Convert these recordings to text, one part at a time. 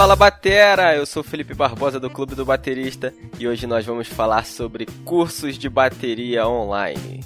Fala Batera, eu sou Felipe Barbosa do Clube do Baterista e hoje nós vamos falar sobre cursos de bateria online.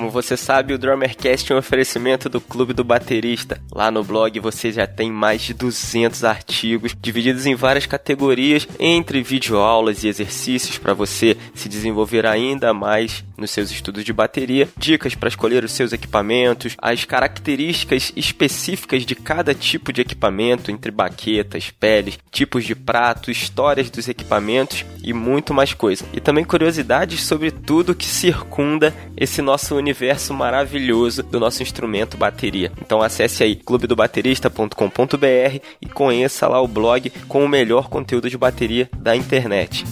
Como você sabe, o Drummercast é um oferecimento do Clube do Baterista. Lá no blog você já tem mais de 200 artigos divididos em várias categorias, entre videoaulas e exercícios para você se desenvolver ainda mais nos seus estudos de bateria, dicas para escolher os seus equipamentos, as características específicas de cada tipo de equipamento, entre baquetas, peles, tipos de prato, histórias dos equipamentos e muito mais coisa. E também curiosidades sobre tudo que circunda esse nosso universo maravilhoso do nosso instrumento bateria. Então acesse aí clubedobaterista.com.br e conheça lá o blog com o melhor conteúdo de bateria da internet.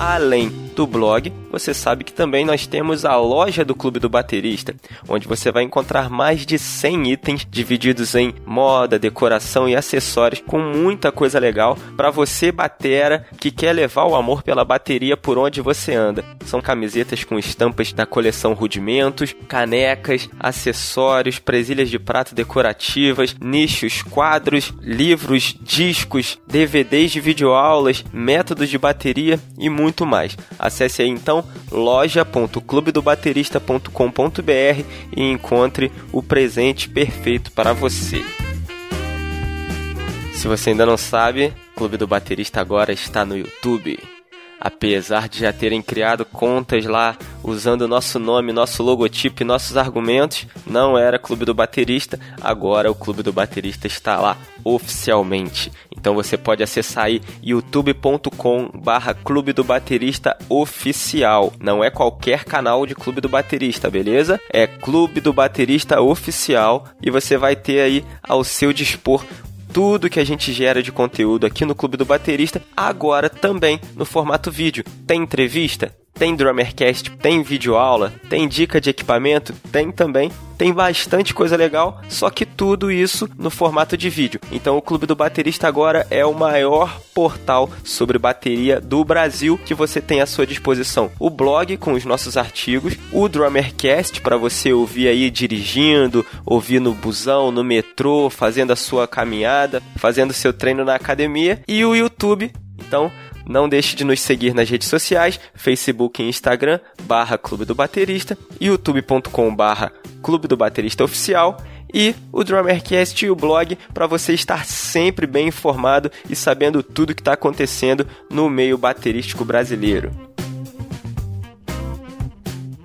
Além do blog, você sabe que também nós temos a loja do Clube do Baterista, onde você vai encontrar mais de 100 itens divididos em moda, decoração e acessórios, com muita coisa legal para você batera que quer levar o amor pela bateria por onde você anda. São camisetas com estampas da coleção Rudimentos, canecas, acessórios, presilhas de prato decorativas, nichos, quadros, livros, discos, DVDs de videoaulas, métodos de bateria e muito mais. Acesse aí então loja.clubedobaterista.com.br e encontre o presente perfeito para você. Se você ainda não sabe, Clube do Baterista agora está no YouTube. Apesar de já terem criado contas lá usando nosso nome, nosso logotipo e nossos argumentos, não era Clube do Baterista, agora o Clube do Baterista está lá oficialmente. Então você pode acessar aí youtube.com barra Clube do Baterista Oficial. Não é qualquer canal de Clube do Baterista, beleza? É Clube do Baterista Oficial e você vai ter aí ao seu dispor tudo que a gente gera de conteúdo aqui no Clube do Baterista, agora também no formato vídeo. Tem entrevista? Tem Drummercast, tem vídeo aula, tem dica de equipamento, tem também. Tem bastante coisa legal, só que tudo isso no formato de vídeo. Então o Clube do Baterista agora é o maior portal sobre bateria do Brasil que você tem à sua disposição. O blog com os nossos artigos, o Drummercast para você ouvir aí dirigindo, ouvir no busão, no metrô, fazendo a sua caminhada, fazendo seu treino na academia e o YouTube. Então, não deixe de nos seguir nas redes sociais, Facebook e Instagram, barra Clube do Baterista, youtube.com barra Clube do Baterista Oficial e o Drummercast e o blog para você estar sempre bem informado e sabendo tudo que está acontecendo no meio baterístico brasileiro.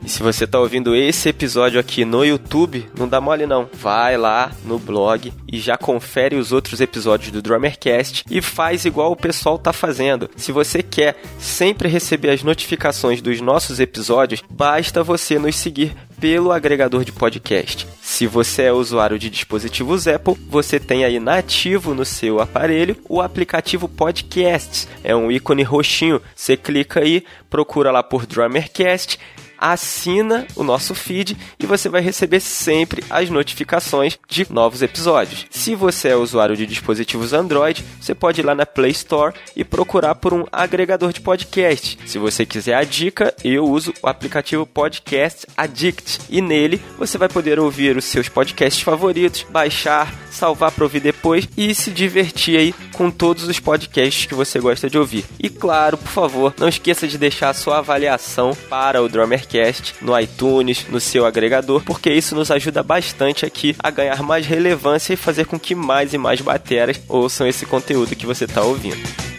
E se você está ouvindo esse episódio aqui no YouTube, não dá mole não. Vai lá no blog e já confere os outros episódios do Drummercast e faz igual o pessoal tá fazendo. Se você quer sempre receber as notificações dos nossos episódios, basta você nos seguir pelo agregador de podcast. Se você é usuário de dispositivos Apple, você tem aí nativo no seu aparelho o aplicativo Podcasts. É um ícone roxinho. Você clica aí, procura lá por Drummercast assina o nosso feed e você vai receber sempre as notificações de novos episódios. Se você é usuário de dispositivos Android, você pode ir lá na Play Store e procurar por um agregador de podcast. Se você quiser a dica, eu uso o aplicativo Podcast Addict e nele você vai poder ouvir os seus podcasts favoritos, baixar, salvar para ouvir depois e se divertir aí com todos os podcasts que você gosta de ouvir. E claro, por favor, não esqueça de deixar a sua avaliação para o Drummer podcast no iTunes, no seu agregador, porque isso nos ajuda bastante aqui a ganhar mais relevância e fazer com que mais e mais bateras ouçam esse conteúdo que você está ouvindo.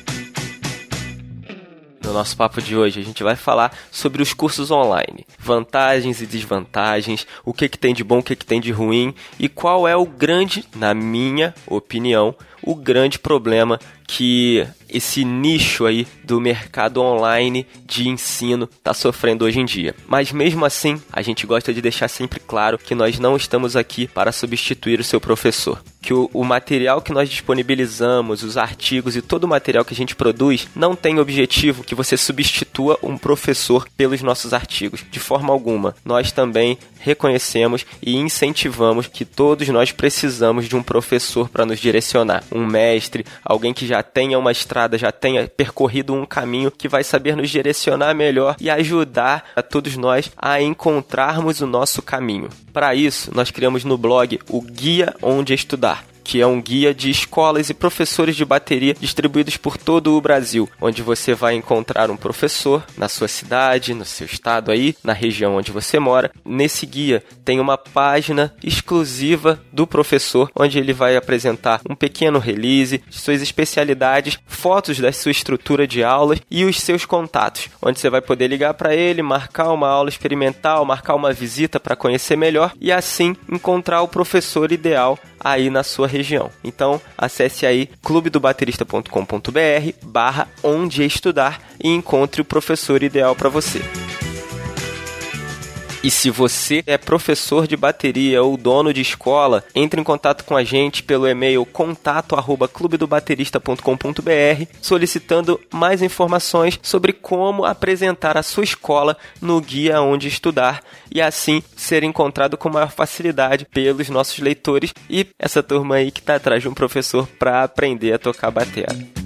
No nosso papo de hoje, a gente vai falar sobre os cursos online, vantagens e desvantagens, o que, que tem de bom, o que, que tem de ruim e qual é o grande, na minha opinião, o grande problema que esse nicho aí do mercado online de ensino está sofrendo hoje em dia. Mas mesmo assim, a gente gosta de deixar sempre claro que nós não estamos aqui para substituir o seu professor. Que o, o material que nós disponibilizamos, os artigos e todo o material que a gente produz não tem objetivo que você substitua um professor pelos nossos artigos, de forma alguma. Nós também reconhecemos e incentivamos que todos nós precisamos de um professor para nos direcionar, um mestre, alguém que já tenha uma estrada, já tenha percorrido um caminho que vai saber nos direcionar melhor e ajudar a todos nós a encontrarmos o nosso caminho. Para isso, nós criamos no blog o Guia Onde Estudar que é um guia de escolas e professores de bateria distribuídos por todo o Brasil, onde você vai encontrar um professor na sua cidade, no seu estado aí, na região onde você mora. Nesse guia tem uma página exclusiva do professor, onde ele vai apresentar um pequeno release, suas especialidades, fotos da sua estrutura de aulas e os seus contatos, onde você vai poder ligar para ele, marcar uma aula experimental, marcar uma visita para conhecer melhor e assim encontrar o professor ideal aí na sua região. Então, acesse aí clubedobaterista.com.br barra onde estudar e encontre o professor ideal para você. E se você é professor de bateria ou dono de escola, entre em contato com a gente pelo e-mail contato@clubedobaterista.com.br, solicitando mais informações sobre como apresentar a sua escola no guia onde estudar e assim ser encontrado com maior facilidade pelos nossos leitores e essa turma aí que está atrás de um professor para aprender a tocar bateria.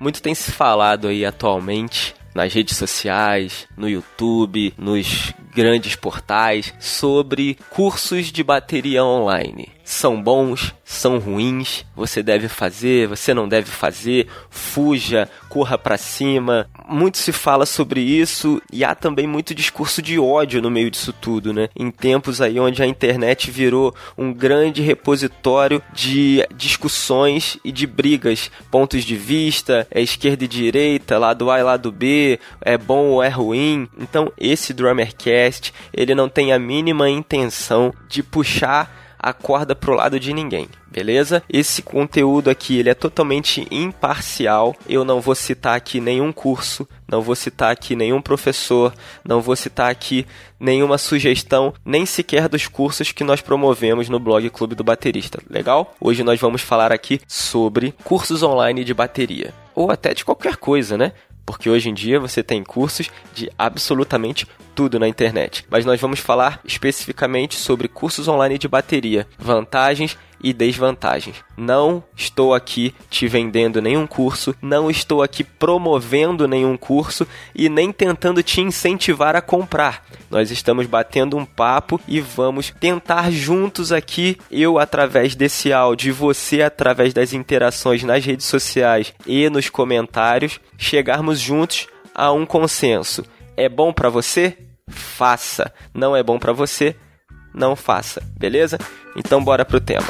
Muito tem se falado aí atualmente nas redes sociais, no YouTube, nos grandes portais sobre cursos de bateria online são bons, são ruins, você deve fazer, você não deve fazer, fuja, corra para cima. Muito se fala sobre isso e há também muito discurso de ódio no meio disso tudo, né? Em tempos aí onde a internet virou um grande repositório de discussões e de brigas, pontos de vista, é esquerda e direita, lado A e lado B, é bom ou é ruim. Então, esse Drummercast, ele não tem a mínima intenção de puxar a corda pro lado de ninguém, beleza? Esse conteúdo aqui ele é totalmente imparcial. Eu não vou citar aqui nenhum curso, não vou citar aqui nenhum professor, não vou citar aqui nenhuma sugestão, nem sequer dos cursos que nós promovemos no blog Clube do Baterista. Legal? Hoje nós vamos falar aqui sobre cursos online de bateria ou até de qualquer coisa, né? Porque hoje em dia você tem cursos de absolutamente tudo na internet. Mas nós vamos falar especificamente sobre cursos online de bateria, vantagens e desvantagens. Não estou aqui te vendendo nenhum curso, não estou aqui promovendo nenhum curso e nem tentando te incentivar a comprar. Nós estamos batendo um papo e vamos tentar juntos aqui, eu através desse áudio e você através das interações nas redes sociais e nos comentários, chegarmos juntos a um consenso. É bom para você? Faça. Não é bom para você? Não faça. Beleza? Então bora pro tema.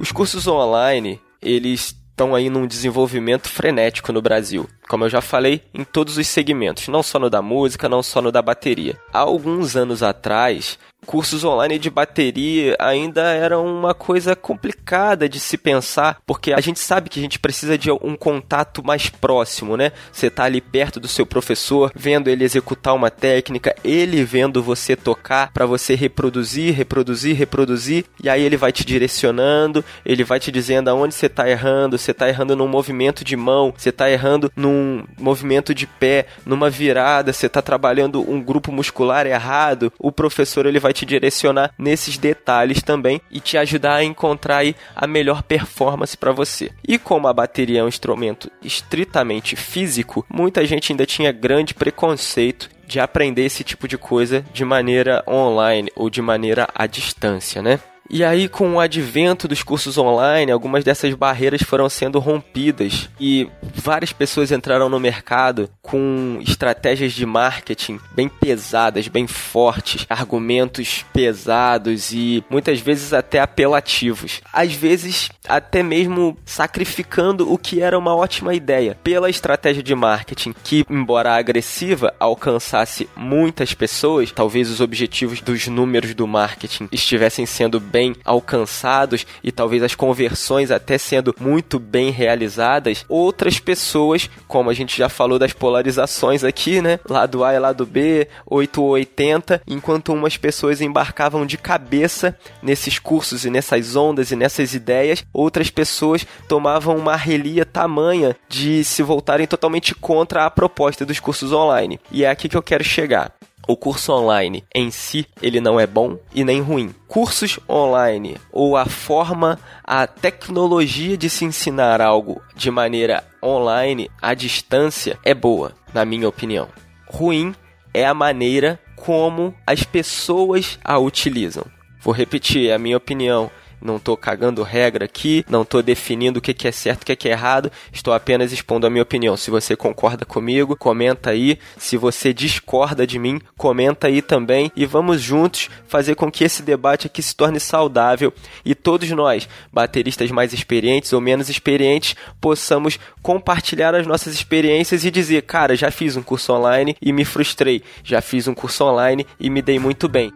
Os cursos online, eles estão aí num desenvolvimento frenético no Brasil. Como eu já falei, em todos os segmentos, não só no da música, não só no da bateria. Há alguns anos atrás, cursos online de bateria ainda era uma coisa complicada de se pensar, porque a gente sabe que a gente precisa de um contato mais próximo, né? Você tá ali perto do seu professor, vendo ele executar uma técnica, ele vendo você tocar para você reproduzir, reproduzir, reproduzir, e aí ele vai te direcionando, ele vai te dizendo aonde você tá errando, você tá errando num movimento de mão, você tá errando num movimento de pé, numa virada, você tá trabalhando um grupo muscular errado, o professor ele vai te direcionar nesses detalhes também e te ajudar a encontrar aí a melhor performance para você. E como a bateria é um instrumento estritamente físico, muita gente ainda tinha grande preconceito de aprender esse tipo de coisa de maneira online ou de maneira à distância, né? E aí, com o advento dos cursos online, algumas dessas barreiras foram sendo rompidas e várias pessoas entraram no mercado com estratégias de marketing bem pesadas, bem fortes, argumentos pesados e muitas vezes até apelativos. Às vezes, até mesmo sacrificando o que era uma ótima ideia pela estratégia de marketing que, embora agressiva, alcançasse muitas pessoas, talvez os objetivos dos números do marketing estivessem sendo bem bem alcançados e talvez as conversões até sendo muito bem realizadas, outras pessoas, como a gente já falou das polarizações aqui, né? Lado A e lado B, 8 ou 80, enquanto umas pessoas embarcavam de cabeça nesses cursos e nessas ondas e nessas ideias, outras pessoas tomavam uma relia tamanha de se voltarem totalmente contra a proposta dos cursos online. E é aqui que eu quero chegar. O curso online em si, ele não é bom e nem ruim. Cursos online ou a forma, a tecnologia de se ensinar algo de maneira online, à distância, é boa, na minha opinião. Ruim é a maneira como as pessoas a utilizam. Vou repetir, a minha opinião. Não estou cagando regra aqui, não estou definindo o que, é certo o que é errado, estou apenas expondo a minha opinião. Se você concorda comigo, comenta aí. Se você discorda de mim, comenta aí também. E vamos juntos fazer com que esse debate aqui se torne saudável e todos nós, bateristas mais experientes ou menos experientes, possamos compartilhar as nossas experiências e dizer: cara, já fiz um curso online e me frustrei, já fiz um curso online e me dei muito bem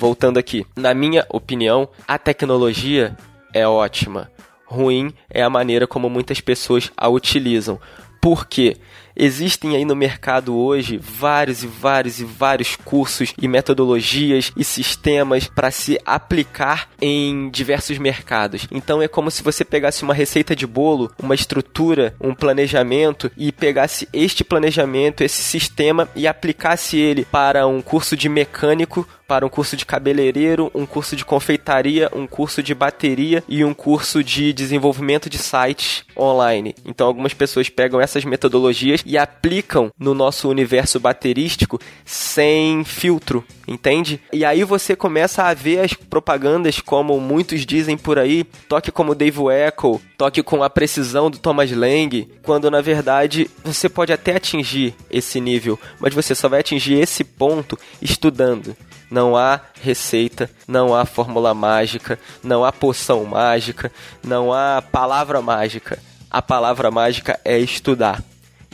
voltando aqui. Na minha opinião, a tecnologia é ótima. Ruim é a maneira como muitas pessoas a utilizam. Por quê? Existem aí no mercado hoje vários e vários e vários cursos e metodologias e sistemas para se aplicar em diversos mercados. Então é como se você pegasse uma receita de bolo, uma estrutura, um planejamento e pegasse este planejamento, esse sistema e aplicasse ele para um curso de mecânico para um curso de cabeleireiro, um curso de confeitaria, um curso de bateria e um curso de desenvolvimento de sites online. Então algumas pessoas pegam essas metodologias e aplicam no nosso universo baterístico sem filtro, entende? E aí você começa a ver as propagandas como muitos dizem por aí, toque como Dave Echo, toque com a precisão do Thomas Lang, quando na verdade você pode até atingir esse nível, mas você só vai atingir esse ponto estudando. Não há receita, não há fórmula mágica, não há poção mágica, não há palavra mágica. A palavra mágica é estudar.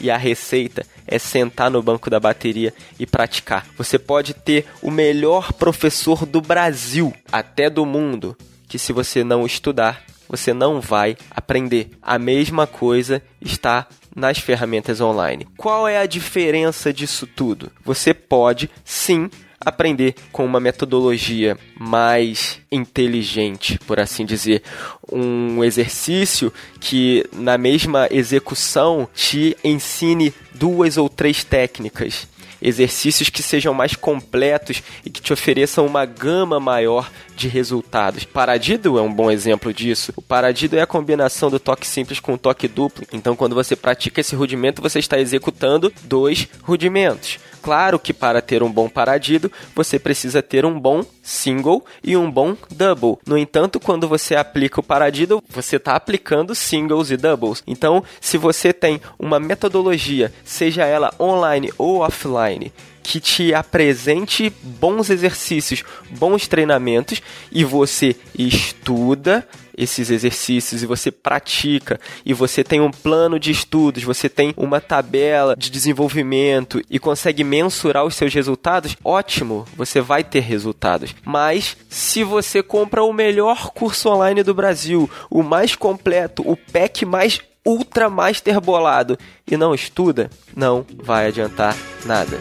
E a receita é sentar no banco da bateria e praticar. Você pode ter o melhor professor do Brasil, até do mundo, que se você não estudar, você não vai aprender. A mesma coisa está nas ferramentas online. Qual é a diferença disso tudo? Você pode sim aprender com uma metodologia mais inteligente, por assim dizer. Um exercício que, na mesma execução, te ensine duas ou três técnicas exercícios que sejam mais completos e que te ofereçam uma gama maior de resultados. Paradido é um bom exemplo disso. O paradido é a combinação do toque simples com o toque duplo. Então, quando você pratica esse rudimento, você está executando dois rudimentos. Claro que para ter um bom paradido, você precisa ter um bom single e um bom double. No entanto, quando você aplica o paradido, você está aplicando singles e doubles. Então, se você tem uma metodologia, seja ela online ou offline, que te apresente bons exercícios, bons treinamentos e você estuda esses exercícios e você pratica e você tem um plano de estudos, você tem uma tabela de desenvolvimento e consegue mensurar os seus resultados, ótimo, você vai ter resultados. Mas se você compra o melhor curso online do Brasil, o mais completo, o pack mais ultra master bolado e não estuda, não vai adiantar nada.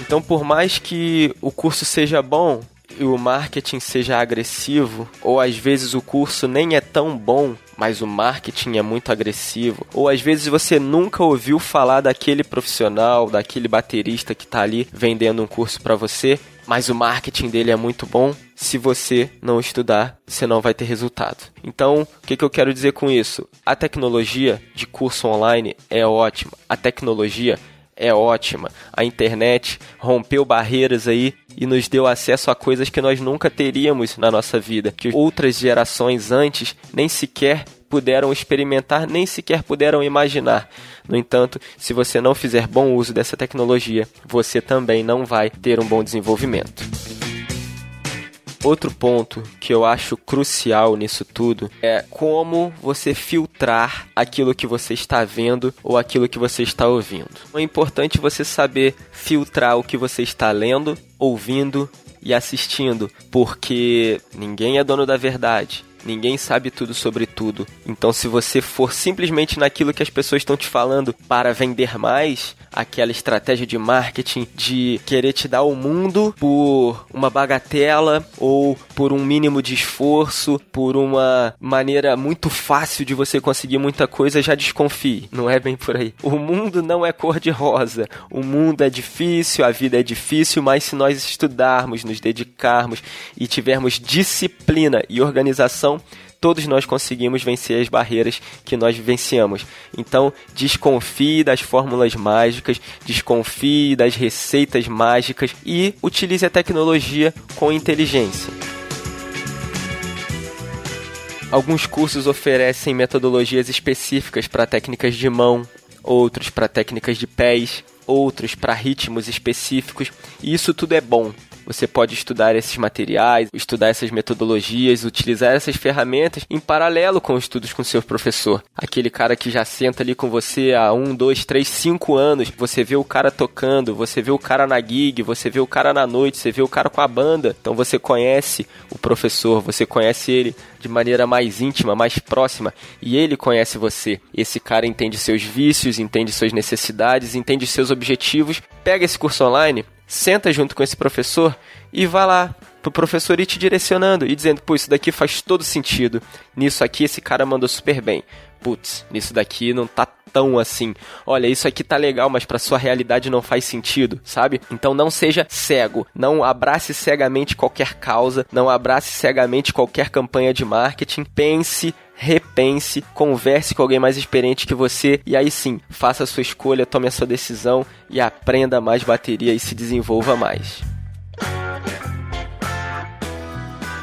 Então, por mais que o curso seja bom e o marketing seja agressivo, ou às vezes o curso nem é tão bom, mas o marketing é muito agressivo, ou às vezes você nunca ouviu falar daquele profissional, daquele baterista que está ali vendendo um curso para você, mas o marketing dele é muito bom. Se você não estudar, você não vai ter resultado. Então, o que, que eu quero dizer com isso? A tecnologia de curso online é ótima. A tecnologia é ótima. A internet rompeu barreiras aí e nos deu acesso a coisas que nós nunca teríamos na nossa vida, que outras gerações antes nem sequer puderam experimentar, nem sequer puderam imaginar. No entanto, se você não fizer bom uso dessa tecnologia, você também não vai ter um bom desenvolvimento. Outro ponto que eu acho crucial nisso tudo é como você filtrar aquilo que você está vendo ou aquilo que você está ouvindo. É importante você saber filtrar o que você está lendo, ouvindo e assistindo, porque ninguém é dono da verdade. Ninguém sabe tudo sobre tudo. Então, se você for simplesmente naquilo que as pessoas estão te falando para vender mais, aquela estratégia de marketing de querer te dar o mundo por uma bagatela ou por um mínimo de esforço, por uma maneira muito fácil de você conseguir muita coisa, já desconfie. Não é bem por aí. O mundo não é cor de rosa. O mundo é difícil, a vida é difícil, mas se nós estudarmos, nos dedicarmos e tivermos disciplina e organização, todos nós conseguimos vencer as barreiras que nós vivenciamos. Então, desconfie das fórmulas mágicas, desconfie das receitas mágicas e utilize a tecnologia com inteligência. Alguns cursos oferecem metodologias específicas para técnicas de mão, outros para técnicas de pés, outros para ritmos específicos, e isso tudo é bom. Você pode estudar esses materiais, estudar essas metodologias, utilizar essas ferramentas em paralelo com os estudos com seu professor. Aquele cara que já senta ali com você há um, dois, três, cinco anos. Você vê o cara tocando, você vê o cara na gig, você vê o cara na noite, você vê o cara com a banda. Então você conhece o professor, você conhece ele de maneira mais íntima, mais próxima, e ele conhece você. Esse cara entende seus vícios, entende suas necessidades, entende seus objetivos. Pega esse curso online, senta junto com esse professor e vá lá pro professor ir te direcionando e dizendo, pô, isso daqui faz todo sentido. Nisso aqui esse cara mandou super bem. Putz, nisso daqui não tá tão assim. Olha, isso aqui tá legal, mas para sua realidade não faz sentido, sabe? Então não seja cego, não abrace cegamente qualquer causa, não abrace cegamente qualquer campanha de marketing. Pense repense, converse com alguém mais experiente que você e aí sim, faça a sua escolha, tome a sua decisão e aprenda mais bateria e se desenvolva mais.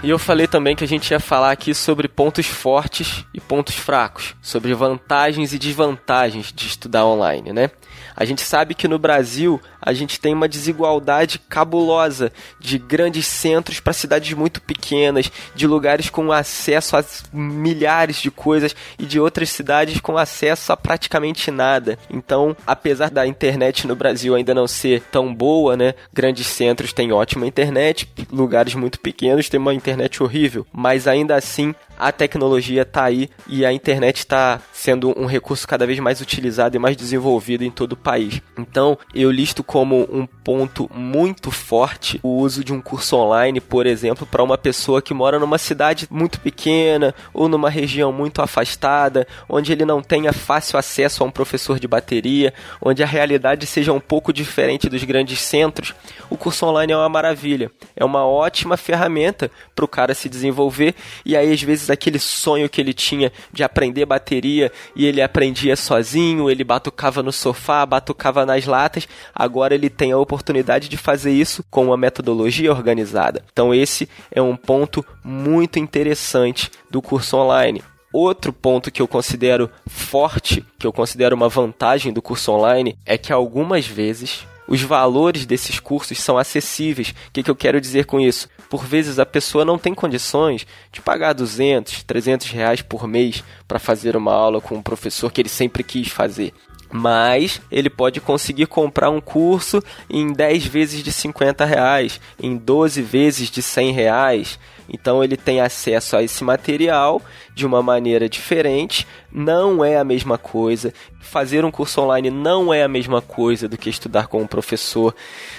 E eu falei também que a gente ia falar aqui sobre pontos fortes e pontos fracos, sobre vantagens e desvantagens de estudar online, né? A gente sabe que no Brasil a gente tem uma desigualdade cabulosa de grandes centros para cidades muito pequenas, de lugares com acesso a milhares de coisas e de outras cidades com acesso a praticamente nada. Então, apesar da internet no Brasil ainda não ser tão boa, né? Grandes centros têm ótima internet, lugares muito pequenos têm uma internet horrível, mas ainda assim a tecnologia está aí e a internet está sendo um recurso cada vez mais utilizado e mais desenvolvido em todo o país. Então, eu listo como um ponto muito forte o uso de um curso online, por exemplo, para uma pessoa que mora numa cidade muito pequena ou numa região muito afastada, onde ele não tenha fácil acesso a um professor de bateria, onde a realidade seja um pouco diferente dos grandes centros. O curso online é uma maravilha, é uma ótima ferramenta para o cara se desenvolver e aí às vezes aquele sonho que ele tinha de aprender bateria e ele aprendia sozinho, ele batucava no sofá, batucava nas latas, agora ele tem a oportunidade de fazer isso com uma metodologia organizada. Então esse é um ponto muito interessante do curso online. Outro ponto que eu considero forte, que eu considero uma vantagem do curso online, é que algumas vezes os valores desses cursos são acessíveis. O que, que eu quero dizer com isso? Por vezes a pessoa não tem condições de pagar 200, 300 reais por mês para fazer uma aula com um professor que ele sempre quis fazer mas ele pode conseguir comprar um curso em 10 vezes de 50 reais, em 12 vezes de 100 reais. Então ele tem acesso a esse material de uma maneira diferente, não é a mesma coisa. Fazer um curso online não é a mesma coisa do que estudar com um professor,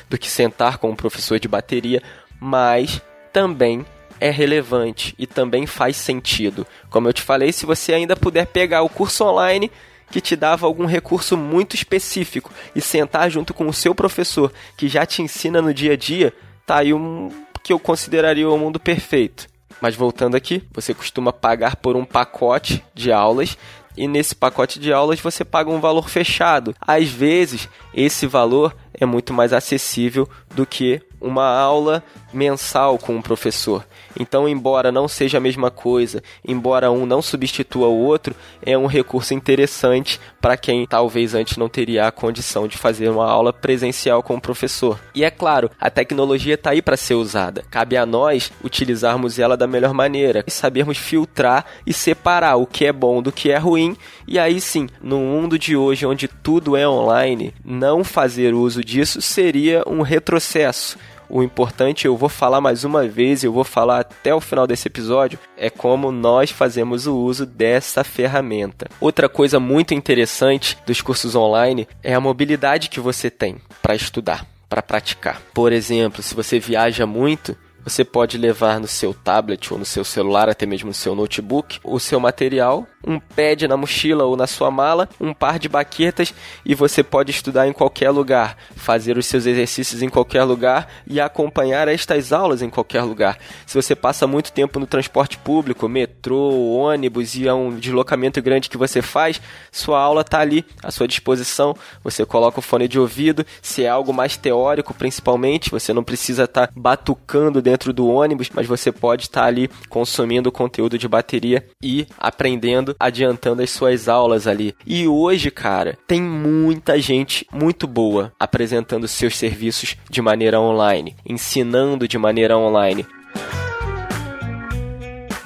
do que sentar com um professor de bateria, mas também é relevante e também faz sentido. Como eu te falei, se você ainda puder pegar o curso online que te dava algum recurso muito específico e sentar junto com o seu professor que já te ensina no dia a dia, tá aí um que eu consideraria o mundo perfeito. Mas voltando aqui, você costuma pagar por um pacote de aulas e nesse pacote de aulas você paga um valor fechado. Às vezes, esse valor é muito mais acessível do que uma aula mensal com um professor. Então, embora não seja a mesma coisa, embora um não substitua o outro, é um recurso interessante para quem talvez antes não teria a condição de fazer uma aula presencial com o professor. E é claro, a tecnologia está aí para ser usada. Cabe a nós utilizarmos ela da melhor maneira e sabermos filtrar e separar o que é bom do que é ruim. E aí sim, no mundo de hoje onde tudo é online, não fazer uso disso seria um retrocesso O importante, eu vou falar mais uma vez, eu vou falar até o final desse episódio, é como nós fazemos o uso dessa ferramenta. Outra coisa muito interessante dos cursos online é a mobilidade que você tem para estudar, para praticar. Por exemplo, se você viaja muito, você pode levar no seu tablet ou no seu celular, até mesmo no seu notebook, o seu material, um pad na mochila ou na sua mala, um par de baquetas e você pode estudar em qualquer lugar, fazer os seus exercícios em qualquer lugar e acompanhar estas aulas em qualquer lugar. Se você passa muito tempo no transporte público, metrô, ônibus e é um deslocamento grande que você faz, sua aula está ali à sua disposição. Você coloca o fone de ouvido, se é algo mais teórico, principalmente, você não precisa estar tá batucando dentro dentro do ônibus, mas você pode estar ali consumindo conteúdo de bateria e aprendendo, adiantando as suas aulas ali. E hoje, cara, tem muita gente muito boa apresentando seus serviços de maneira online, ensinando de maneira online.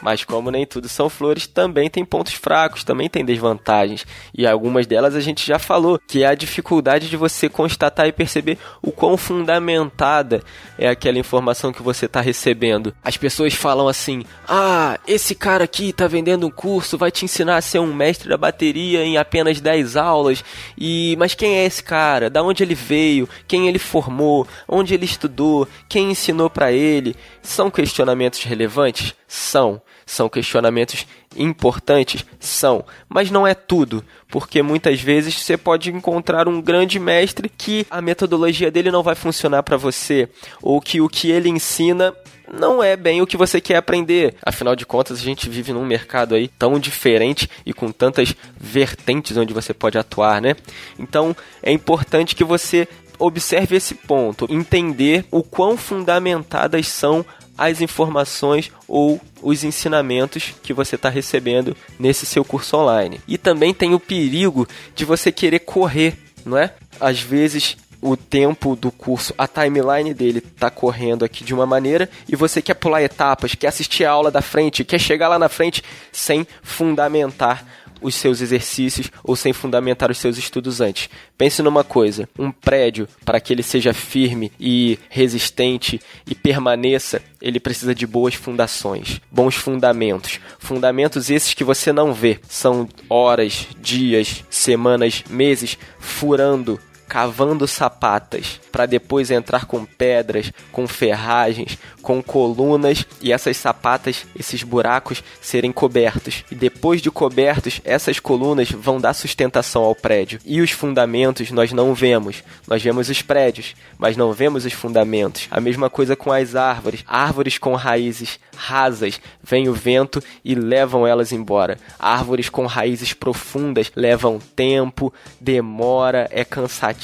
Mas como nem tudo são flores, também tem pontos fracos, também tem desvantagens. E algumas delas a gente já falou, que é a dificuldade de você constatar e perceber o quão fundamentada é aquela informação que você está recebendo. As pessoas falam assim: "Ah, esse cara aqui está vendendo um curso, vai te ensinar a ser um mestre da bateria em apenas 10 aulas". E mas quem é esse cara? Da onde ele veio? Quem ele formou? Onde ele estudou? Quem ensinou para ele? São questionamentos relevantes? São. São questionamentos importantes? São. Mas não é tudo, porque muitas vezes você pode encontrar um grande mestre que a metodologia dele não vai funcionar para você, ou que o que ele ensina não é bem o que você quer aprender. Afinal de contas, a gente vive num mercado aí tão diferente e com tantas vertentes onde você pode atuar, né? Então, é importante que você observe esse ponto, entender o quão fundamentadas são as informações ou os ensinamentos que você está recebendo nesse seu curso online. E também tem o perigo de você querer correr, não é? Às vezes o tempo do curso, a timeline dele tá correndo aqui de uma maneira e você quer pular etapas, quer assistir a aula da frente, quer chegar lá na frente sem fundamentar os seus exercícios ou sem fundamentar os seus estudos antes. Pense numa coisa: um prédio, para que ele seja firme e resistente e permaneça, ele precisa de boas fundações, bons fundamentos. Fundamentos esses que você não vê. São horas, dias, semanas, meses furando cavando sapatas para depois entrar com pedras, com ferragens, com colunas e essas sapatas, esses buracos serem cobertos. E depois de cobertos, essas colunas vão dar sustentação ao prédio. E os fundamentos nós não vemos. Nós vemos os prédios, mas não vemos os fundamentos. A mesma coisa com as árvores. Árvores com raízes rasas, vem o vento e levam elas embora. Árvores com raízes profundas levam tempo, demora, é cansativo,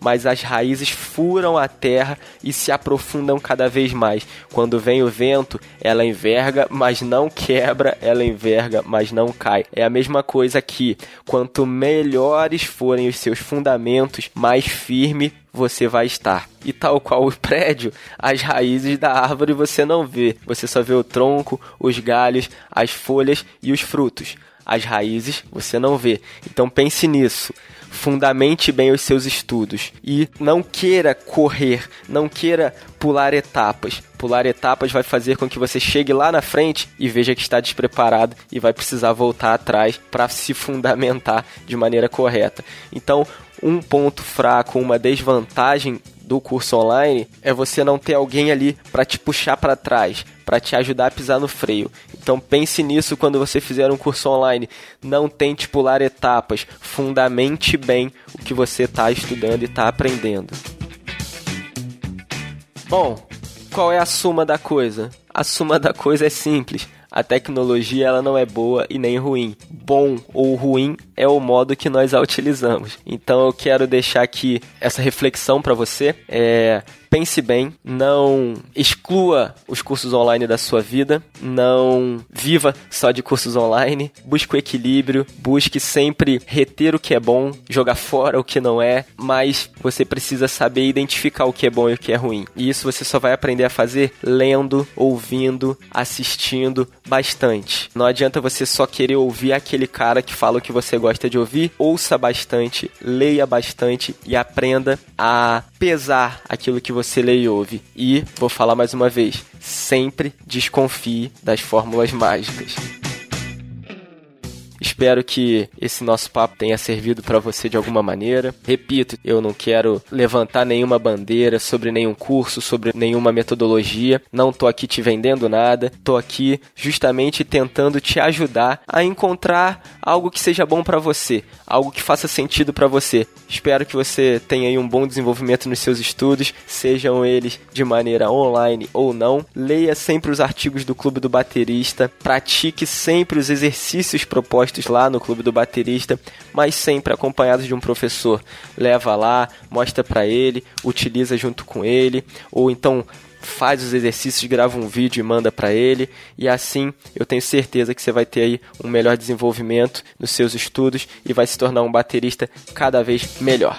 mas as raízes furam a terra e se aprofundam cada vez mais. Quando vem o vento, ela enverga, mas não quebra, ela enverga, mas não cai. É a mesma coisa aqui. Quanto melhores forem os seus fundamentos, mais firme você vai estar. E tal qual o prédio, as raízes da árvore você não vê. Você só vê o tronco, os galhos, as folhas e os frutos. As raízes você não vê. Então pense nisso fundamente bem os seus estudos e não queira correr, não queira pular etapas. Pular etapas vai fazer com que você chegue lá na frente e veja que está despreparado e vai precisar voltar atrás para se fundamentar de maneira correta. Então, um ponto fraco, uma desvantagem do curso online é você não ter alguém ali para te puxar para trás, para te ajudar a pisar no freio. Então pense nisso quando você fizer um curso online. Não tente pular etapas, fundamente bem o que você está estudando e está aprendendo. Bom, qual é a suma da coisa? A suma da coisa é simples a tecnologia ela não é boa e nem ruim. Bom ou ruim é o modo que nós a utilizamos. Então eu quero deixar aqui essa reflexão para você. É, pense bem, não exclua os cursos online da sua vida, não viva só de cursos online, busque o equilíbrio, busque sempre reter o que é bom, jogar fora o que não é, mas você precisa saber identificar o que é bom e o que é ruim. E isso você só vai aprender a fazer lendo, ouvindo, assistindo bastante. Não adianta você só querer ouvir aquele cara que fala o que você gosta de ouvir, ouça bastante, leia bastante e aprenda a pesar aquilo que você lê e ouve. E, vou falar mais uma vez, sempre desconfie das fórmulas mágicas. Espero que esse nosso papo tenha servido para você de alguma maneira. Repito, eu não quero levantar nenhuma bandeira sobre nenhum curso, sobre nenhuma metodologia. Não tô aqui te vendendo nada. Tô aqui justamente tentando te ajudar a encontrar algo que seja bom para você, algo que faça sentido para você. Espero que você tenha aí um bom desenvolvimento nos seus estudos, sejam eles de maneira online ou não. Leia sempre os artigos do Clube do Baterista, pratique sempre os exercícios propostos lá no Clube do Baterista, mas sempre acompanhados de um professor. Leva lá, mostra para ele, utiliza junto com ele, ou então faz os exercícios, grava um vídeo e manda para ele, e assim eu tenho certeza que você vai ter aí um melhor desenvolvimento nos seus estudos e vai se tornar um baterista cada vez melhor.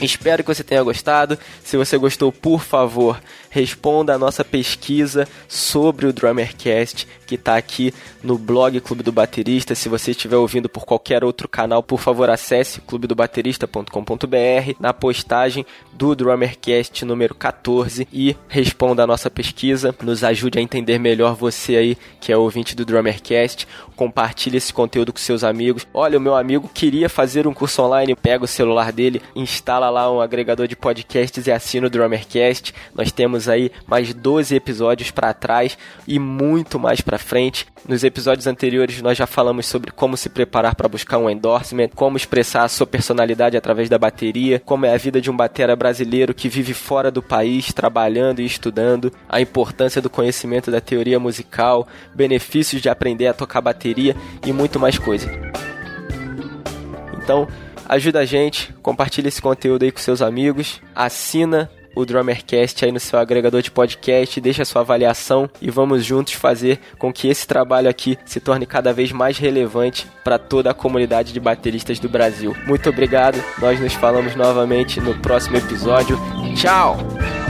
Espero que você tenha gostado. Se você gostou, por favor, responda a nossa pesquisa sobre o Drummercast que está aqui no blog Clube do Baterista. Se você estiver ouvindo por qualquer outro canal, por favor, acesse clubedobaterista.com.br na postagem do Drummercast número 14 e responda a nossa pesquisa. Nos ajude a entender melhor você aí que é ouvinte do Drummercast. Compartilhe esse conteúdo com seus amigos. Olha, o meu amigo queria fazer um curso online, pega o celular dele, instala lá um agregador de podcasts e assina o Drummercast. Nós temos aí mais 12 episódios para trás e muito mais para frente. Nos episódios anteriores nós já falamos sobre como se preparar para buscar um endorsement, como expressar a sua personalidade através da bateria, como é a vida de um batera brasileiro que vive fora do país, trabalhando e estudando, a importância do conhecimento da teoria musical, benefícios de aprender a tocar bateria e muito mais coisa. Então, ajuda a gente, compartilha esse conteúdo aí com seus amigos, assina o Drummercast aí no seu agregador de podcast, deixa sua avaliação e vamos juntos fazer com que esse trabalho aqui se torne cada vez mais relevante para toda a comunidade de bateristas do Brasil. Muito obrigado, nós nos falamos novamente no próximo episódio. Tchau!